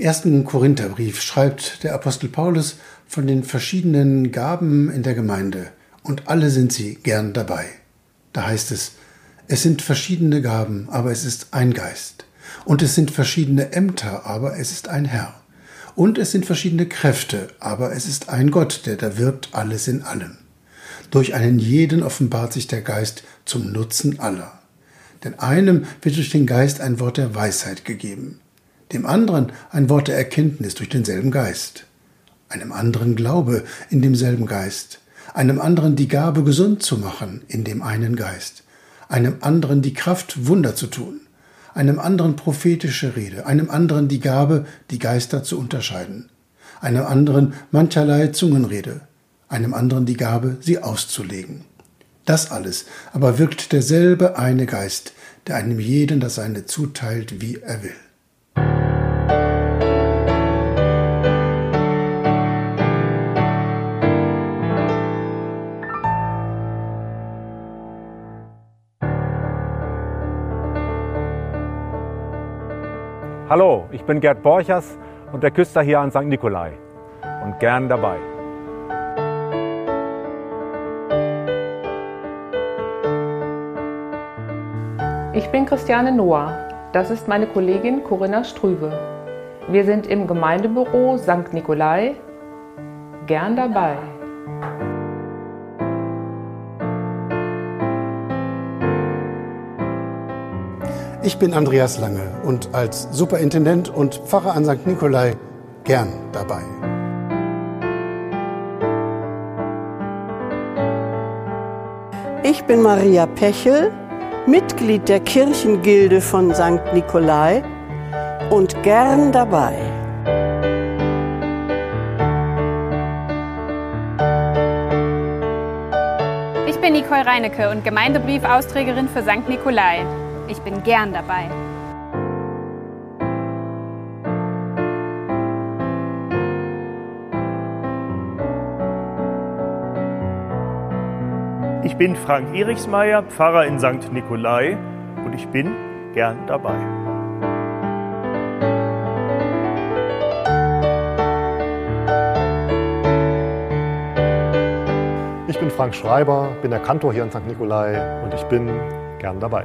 ersten Korintherbrief schreibt der Apostel Paulus von den verschiedenen Gaben in der Gemeinde und alle sind sie gern dabei. Da heißt es, es sind verschiedene Gaben, aber es ist ein Geist. Und es sind verschiedene Ämter, aber es ist ein Herr. Und es sind verschiedene Kräfte, aber es ist ein Gott, der da wirkt alles in allem. Durch einen jeden offenbart sich der Geist zum Nutzen aller. Denn einem wird durch den Geist ein Wort der Weisheit gegeben, dem anderen ein Wort der Erkenntnis durch denselben Geist, einem anderen Glaube in demselben Geist, einem anderen die Gabe gesund zu machen in dem einen Geist, einem anderen die Kraft Wunder zu tun, einem anderen prophetische Rede, einem anderen die Gabe, die Geister zu unterscheiden, einem anderen mancherlei Zungenrede, einem anderen die Gabe, sie auszulegen. Das alles aber wirkt derselbe eine Geist, der einem jeden das seine zuteilt, wie er will. Hallo, ich bin Gerd Borchers und der Küster hier an St. Nikolai und gern dabei. Ich bin Christiane Noah. Das ist meine Kollegin Corinna Strüwe. Wir sind im Gemeindebüro St. Nikolai gern dabei. Ich bin Andreas Lange und als Superintendent und Pfarrer an St. Nikolai gern dabei. Ich bin Maria Pechel, Mitglied der Kirchengilde von St. Nikolai und gern dabei. Ich bin Nicole Reinecke und Gemeindebriefausträgerin für St. Nikolai. Ich bin gern dabei. Ich bin Frank Erichsmeier, Pfarrer in St. Nikolai und ich bin gern dabei. Ich bin Frank Schreiber, bin der Kantor hier in St. Nikolai und ich bin gern dabei.